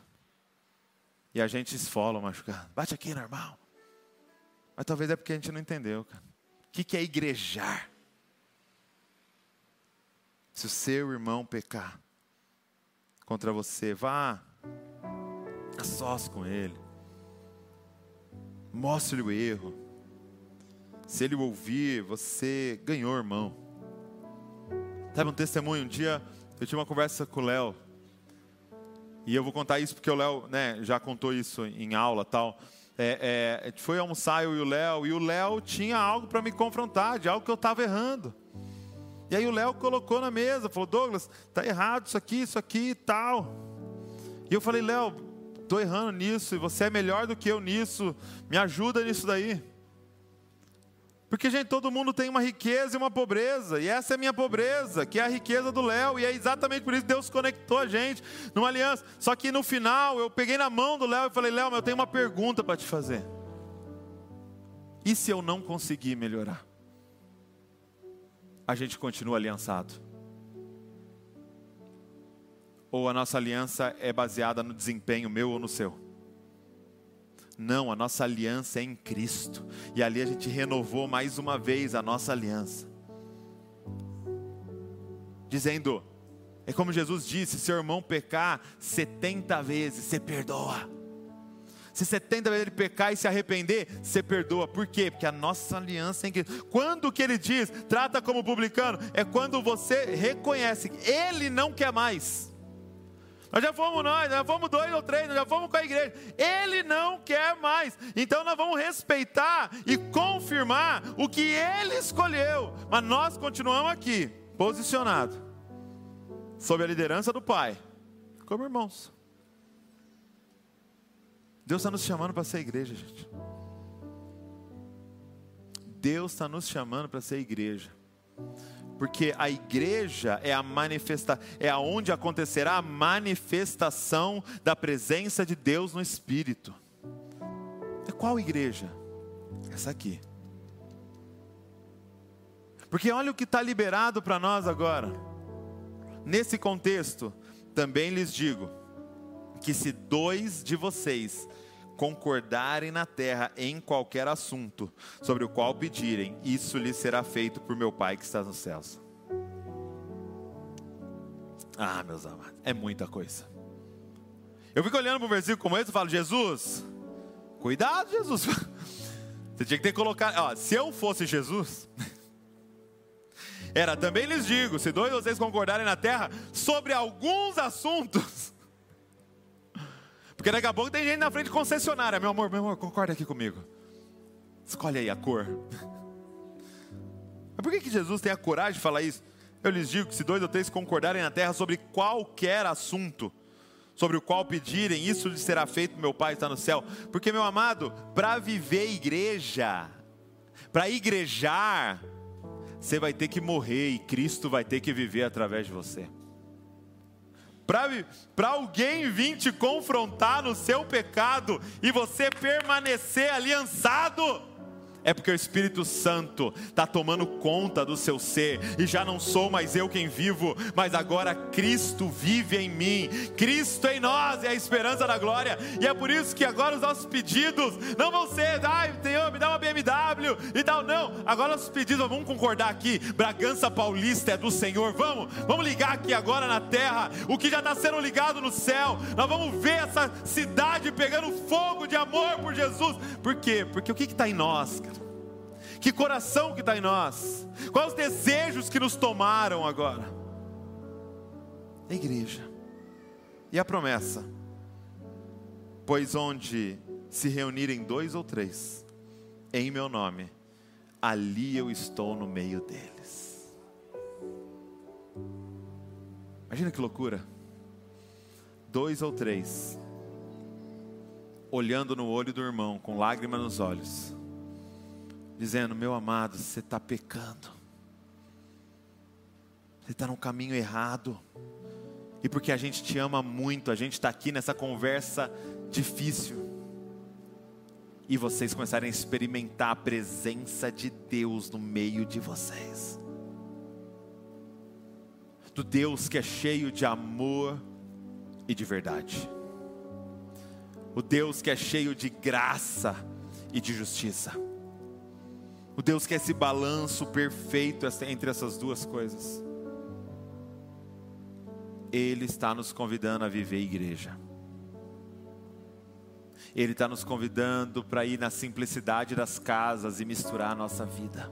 E a gente esfola o machucado. Bate aqui, normal. Mas talvez é porque a gente não entendeu, cara. O que é igrejar? Se o seu irmão pecar contra você, vá a sós com ele. Mostre-lhe o erro. Se ele ouvir, você ganhou, irmão. Sabe um testemunho? Um dia eu tive uma conversa com o Léo. E eu vou contar isso porque o Léo né, já contou isso em aula tal. É, é, foi almoçar eu e o Léo, e o Léo tinha algo para me confrontar, de algo que eu estava errando. E aí o Léo colocou na mesa, falou: Douglas, tá errado isso aqui, isso aqui e tal. E eu falei: Léo, estou errando nisso, e você é melhor do que eu nisso, me ajuda nisso daí. Porque, gente, todo mundo tem uma riqueza e uma pobreza, e essa é a minha pobreza, que é a riqueza do Léo, e é exatamente por isso que Deus conectou a gente numa aliança. Só que no final, eu peguei na mão do Léo e falei: Léo, eu tenho uma pergunta para te fazer. E se eu não conseguir melhorar? a gente continua aliançado? Ou a nossa aliança é baseada no desempenho meu ou no seu? Não, a nossa aliança é em Cristo. E ali a gente renovou mais uma vez a nossa aliança. Dizendo, é como Jesus disse: seu irmão pecar 70 vezes, você perdoa. Se 70 vezes ele pecar e se arrepender, você perdoa. Por quê? Porque a nossa aliança é em Cristo. Quando que ele diz, trata como publicano, é quando você reconhece que ele não quer mais. Nós já fomos nós, já fomos dois ou três, nós já fomos com a igreja. Ele não quer mais. Então nós vamos respeitar e confirmar o que ele escolheu. Mas nós continuamos aqui, posicionados, sob a liderança do Pai, como irmãos. Deus está nos chamando para ser igreja, gente. Deus está nos chamando para ser igreja. Porque a igreja é a manifesta, é aonde acontecerá a manifestação da presença de Deus no Espírito. É qual igreja? Essa aqui. Porque olha o que está liberado para nós agora. Nesse contexto, também lhes digo que se dois de vocês concordarem na terra em qualquer assunto sobre o qual pedirem, isso lhes será feito por meu Pai que está nos céus. Ah, meus amados, é muita coisa. Eu fico olhando para um versículo como esse e falo, Jesus, cuidado, Jesus. [laughs] Você tinha que ter colocado, ó, se eu fosse Jesus, [laughs] era também lhes digo, se dois de vocês concordarem na terra sobre alguns assuntos, porque daqui a pouco tem gente na frente de concessionária. Meu amor, meu amor, concorda aqui comigo. Escolhe aí a cor. Mas por que, que Jesus tem a coragem de falar isso? Eu lhes digo que se dois ou três concordarem na terra sobre qualquer assunto, sobre o qual pedirem, isso lhes será feito, meu Pai está no céu. Porque, meu amado, para viver igreja, para igrejar, você vai ter que morrer e Cristo vai ter que viver através de você. Para alguém vir te confrontar no seu pecado e você permanecer aliançado, é porque o Espírito Santo está tomando conta do seu ser, e já não sou mais eu quem vivo, mas agora Cristo vive em mim, Cristo em nós é a esperança da glória, e é por isso que agora os nossos pedidos não vão ser, ai, Senhor, me dá uma BMW e tal, não, agora os pedidos, vamos concordar aqui, Bragança Paulista é do Senhor, vamos, vamos ligar aqui agora na terra, o que já está sendo ligado no céu, nós vamos ver essa cidade pegando fogo de amor por Jesus, por quê? Porque o que está em nós, cara? Que coração que está em nós? Quais os desejos que nos tomaram agora? A igreja. E a promessa? Pois onde se reunirem dois ou três, em meu nome, ali eu estou no meio deles. Imagina que loucura. Dois ou três, olhando no olho do irmão, com lágrimas nos olhos dizendo: Meu amado, você está pecando, você está no caminho errado, e porque a gente te ama muito, a gente está aqui nessa conversa difícil, e vocês começarem a experimentar a presença de Deus no meio de vocês, do Deus que é cheio de amor e de verdade, o Deus que é cheio de graça e de justiça o Deus que é esse balanço perfeito entre essas duas coisas. Ele está nos convidando a viver igreja. Ele está nos convidando para ir na simplicidade das casas e misturar a nossa vida.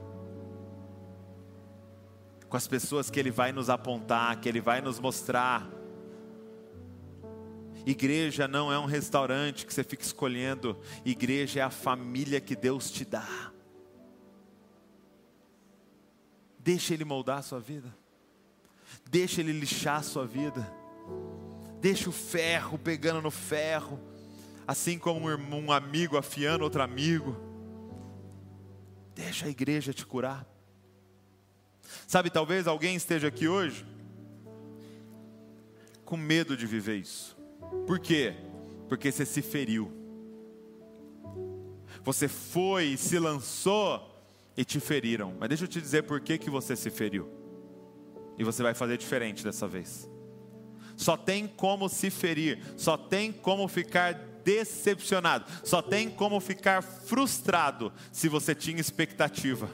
Com as pessoas que Ele vai nos apontar, que Ele vai nos mostrar. Igreja não é um restaurante que você fica escolhendo, igreja é a família que Deus te dá. Deixa Ele moldar a sua vida. Deixa Ele lixar a sua vida. Deixa o ferro pegando no ferro. Assim como um, irmão, um amigo afiando outro amigo. Deixa a igreja te curar. Sabe, talvez alguém esteja aqui hoje com medo de viver isso. Por quê? Porque você se feriu. Você foi e se lançou e te feriram. Mas deixa eu te dizer por que, que você se feriu. E você vai fazer diferente dessa vez. Só tem como se ferir, só tem como ficar decepcionado, só tem como ficar frustrado se você tinha expectativa.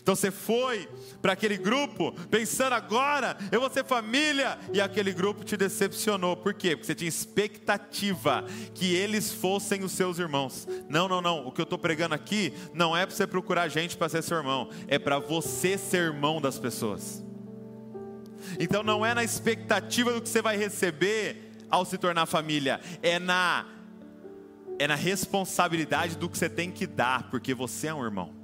Então você foi para aquele grupo pensando agora eu vou ser família e aquele grupo te decepcionou. Por quê? Porque você tinha expectativa que eles fossem os seus irmãos. Não, não, não. O que eu estou pregando aqui não é para você procurar gente para ser seu irmão, é para você ser irmão das pessoas. Então não é na expectativa do que você vai receber ao se tornar família, é na é na responsabilidade do que você tem que dar, porque você é um irmão.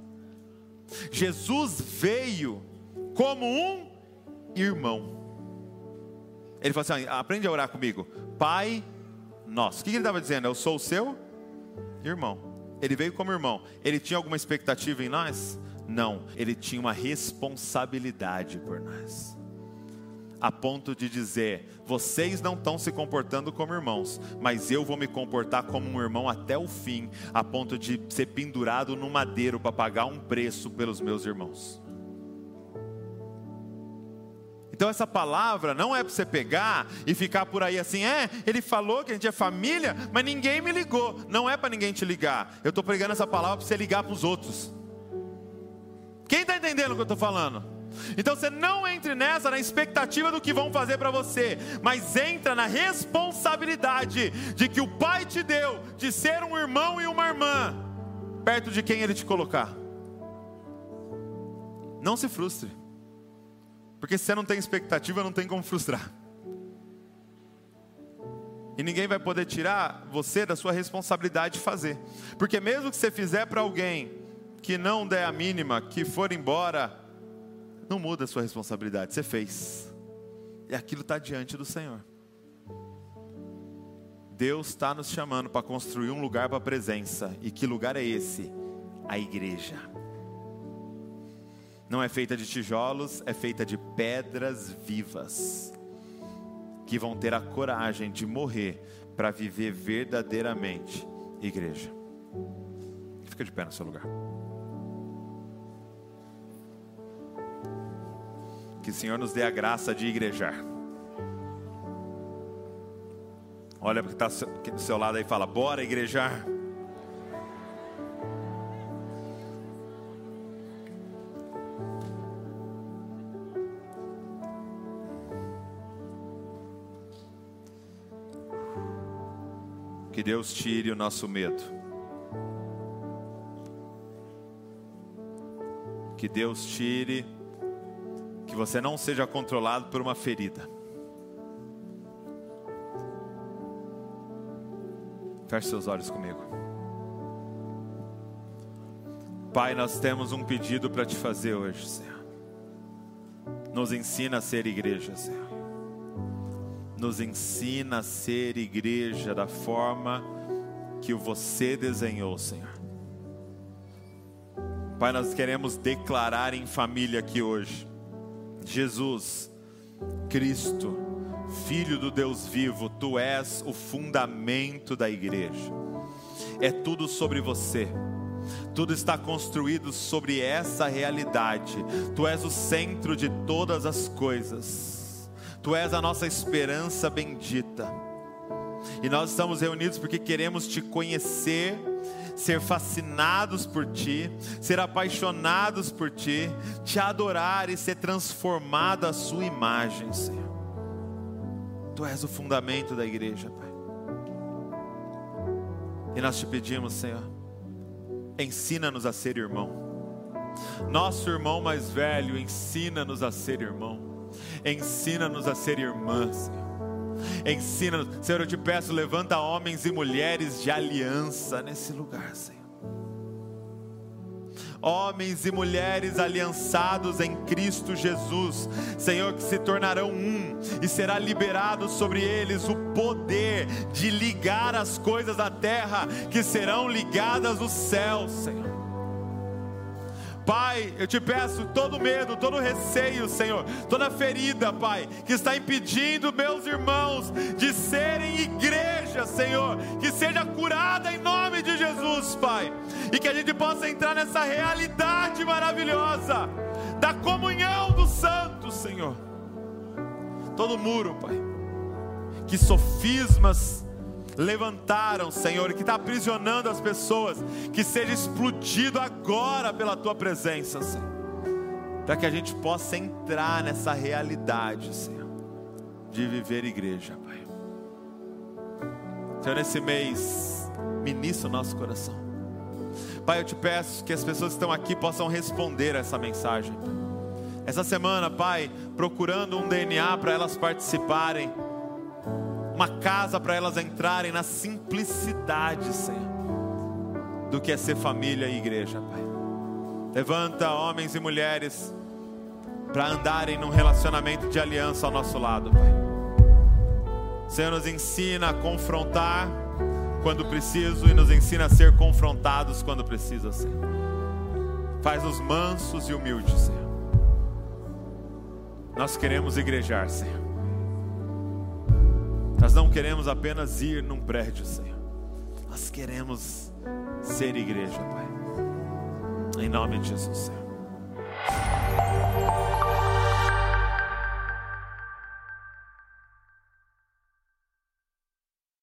Jesus veio como um irmão. Ele falou assim: aprende a orar comigo. Pai nosso. O que ele estava dizendo? Eu sou o seu irmão. Ele veio como irmão. Ele tinha alguma expectativa em nós? Não. Ele tinha uma responsabilidade por nós a ponto de dizer: vocês não estão se comportando como irmãos, mas eu vou me comportar como um irmão até o fim, a ponto de ser pendurado no madeiro para pagar um preço pelos meus irmãos. Então essa palavra não é para você pegar e ficar por aí assim, é, ele falou que a gente é família, mas ninguém me ligou. Não é para ninguém te ligar. Eu estou pregando essa palavra para você ligar para os outros. Quem está entendendo o que eu estou falando? Então você não entre nessa na expectativa do que vão fazer para você, mas entra na responsabilidade de que o Pai te deu de ser um irmão e uma irmã perto de quem ele te colocar. Não se frustre. Porque se você não tem expectativa, não tem como frustrar. E ninguém vai poder tirar você da sua responsabilidade de fazer. Porque mesmo que você fizer para alguém que não der a mínima, que for embora, não muda a sua responsabilidade, você fez. E aquilo está diante do Senhor. Deus está nos chamando para construir um lugar para a presença. E que lugar é esse? A igreja. Não é feita de tijolos, é feita de pedras vivas que vão ter a coragem de morrer para viver verdadeiramente igreja. Fica de pé no seu lugar. Que o Senhor nos dê a graça de igrejar. Olha para que está do seu lado aí e fala: Bora igrejar. Que Deus tire o nosso medo. Que Deus tire, que você não seja controlado por uma ferida. Feche seus olhos comigo. Pai, nós temos um pedido para te fazer hoje, Senhor. Nos ensina a ser igreja, Senhor nos ensina a ser igreja da forma que você desenhou, Senhor. Pai, nós queremos declarar em família aqui hoje: Jesus, Cristo, Filho do Deus vivo, tu és o fundamento da igreja, é tudo sobre você. Tudo está construído sobre essa realidade. Tu és o centro de todas as coisas. Tu és a nossa esperança bendita. E nós estamos reunidos porque queremos te conhecer, ser fascinados por ti, ser apaixonados por ti, te adorar e ser transformado à sua imagem, Senhor. Tu és o fundamento da igreja, Pai. E nós te pedimos, Senhor, ensina-nos a ser irmão. Nosso irmão mais velho, ensina-nos a ser irmão. Ensina-nos a ser irmãs. Ensina-nos, Senhor, eu te peço, levanta homens e mulheres de aliança nesse lugar, Senhor. Homens e mulheres aliançados em Cristo Jesus, Senhor, que se tornarão um e será liberado sobre eles o poder de ligar as coisas da terra que serão ligadas no céu, Senhor. Pai, eu te peço todo medo, todo receio, Senhor, toda ferida, Pai, que está impedindo meus irmãos de serem igreja, Senhor, que seja curada em nome de Jesus, Pai, e que a gente possa entrar nessa realidade maravilhosa da comunhão dos santos, Senhor. Todo muro, Pai, que sofismas levantaram, Senhor, que está aprisionando as pessoas, que seja explodido agora pela tua presença, Senhor, para que a gente possa entrar nessa realidade, Senhor, de viver igreja, Pai. Senhor, nesse mês, ministra o nosso coração. Pai, eu te peço que as pessoas que estão aqui possam responder a essa mensagem. Essa semana, Pai, procurando um DNA para elas participarem uma casa para elas entrarem na simplicidade, Senhor, do que é ser família e igreja, Pai. Levanta homens e mulheres para andarem num relacionamento de aliança ao nosso lado, Pai. Senhor, nos ensina a confrontar quando preciso e nos ensina a ser confrontados quando precisa, Senhor. Faz-nos mansos e humildes, Senhor. Nós queremos igrejar, Senhor. Nós não queremos apenas ir num prédio, Senhor. Nós queremos ser igreja, Pai. Em nome de Jesus, Senhor.